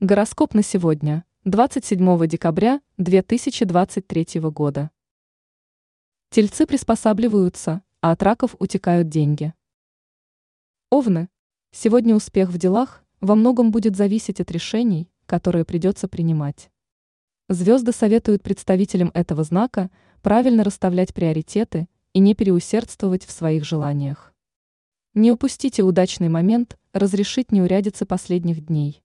Гороскоп на сегодня, 27 декабря 2023 года. Тельцы приспосабливаются, а от раков утекают деньги. Овны. Сегодня успех в делах во многом будет зависеть от решений, которые придется принимать. Звезды советуют представителям этого знака правильно расставлять приоритеты и не переусердствовать в своих желаниях. Не упустите удачный момент разрешить неурядицы последних дней.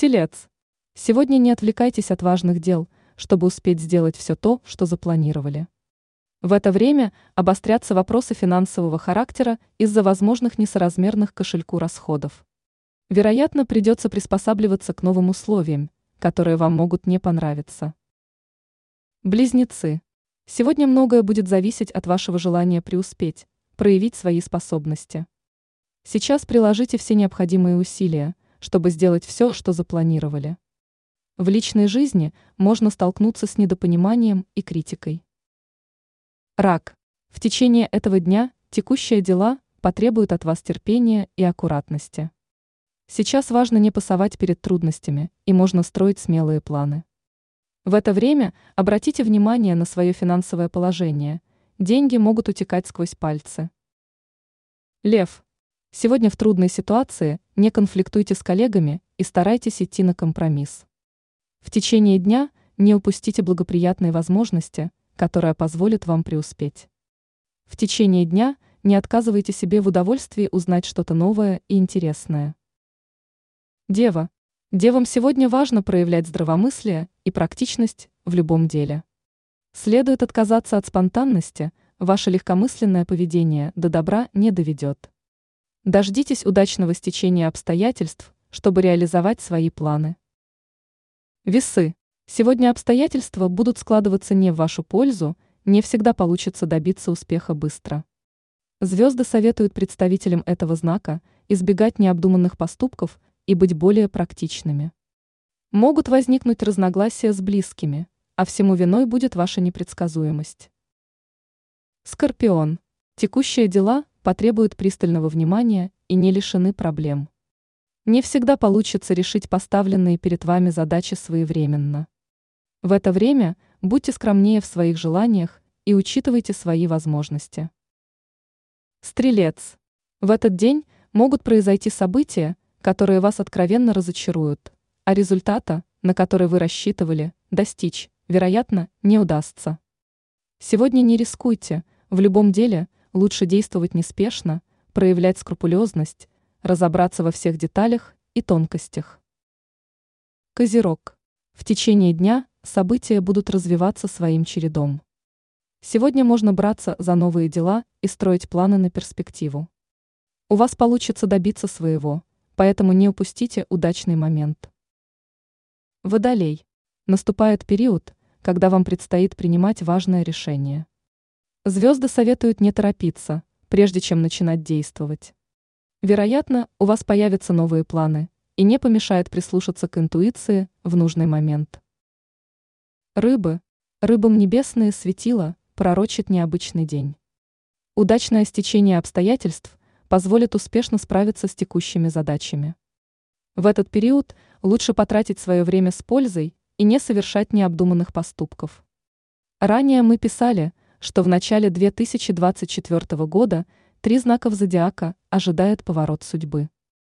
Телец. Сегодня не отвлекайтесь от важных дел, чтобы успеть сделать все то, что запланировали. В это время обострятся вопросы финансового характера из-за возможных несоразмерных кошельку расходов. Вероятно, придется приспосабливаться к новым условиям, которые вам могут не понравиться. Близнецы. Сегодня многое будет зависеть от вашего желания преуспеть, проявить свои способности. Сейчас приложите все необходимые усилия, чтобы сделать все, что запланировали. В личной жизни можно столкнуться с недопониманием и критикой. Рак. В течение этого дня текущие дела потребуют от вас терпения и аккуратности. Сейчас важно не пасовать перед трудностями, и можно строить смелые планы. В это время обратите внимание на свое финансовое положение. Деньги могут утекать сквозь пальцы. Лев. Сегодня в трудной ситуации не конфликтуйте с коллегами и старайтесь идти на компромисс. В течение дня не упустите благоприятные возможности, которая позволит вам преуспеть. В течение дня не отказывайте себе в удовольствии узнать что-то новое и интересное. Дева. Девам сегодня важно проявлять здравомыслие и практичность в любом деле. Следует отказаться от спонтанности, ваше легкомысленное поведение до добра не доведет. Дождитесь удачного стечения обстоятельств, чтобы реализовать свои планы. Весы. Сегодня обстоятельства будут складываться не в вашу пользу, не всегда получится добиться успеха быстро. Звезды советуют представителям этого знака избегать необдуманных поступков и быть более практичными. Могут возникнуть разногласия с близкими, а всему виной будет ваша непредсказуемость. Скорпион. Текущие дела потребуют пристального внимания и не лишены проблем. Не всегда получится решить поставленные перед вами задачи своевременно. В это время будьте скромнее в своих желаниях и учитывайте свои возможности. Стрелец. В этот день могут произойти события, которые вас откровенно разочаруют, а результата, на который вы рассчитывали, достичь, вероятно, не удастся. Сегодня не рискуйте, в любом деле – лучше действовать неспешно, проявлять скрупулезность, разобраться во всех деталях и тонкостях. Козерог. В течение дня события будут развиваться своим чередом. Сегодня можно браться за новые дела и строить планы на перспективу. У вас получится добиться своего, поэтому не упустите удачный момент. Водолей. Наступает период, когда вам предстоит принимать важное решение. Звезды советуют не торопиться, прежде чем начинать действовать. Вероятно, у вас появятся новые планы, и не помешает прислушаться к интуиции в нужный момент. Рыбы. Рыбам небесные светила пророчит необычный день. Удачное стечение обстоятельств позволит успешно справиться с текущими задачами. В этот период лучше потратить свое время с пользой и не совершать необдуманных поступков. Ранее мы писали – что в начале 2024 года три знаков зодиака ожидает поворот судьбы.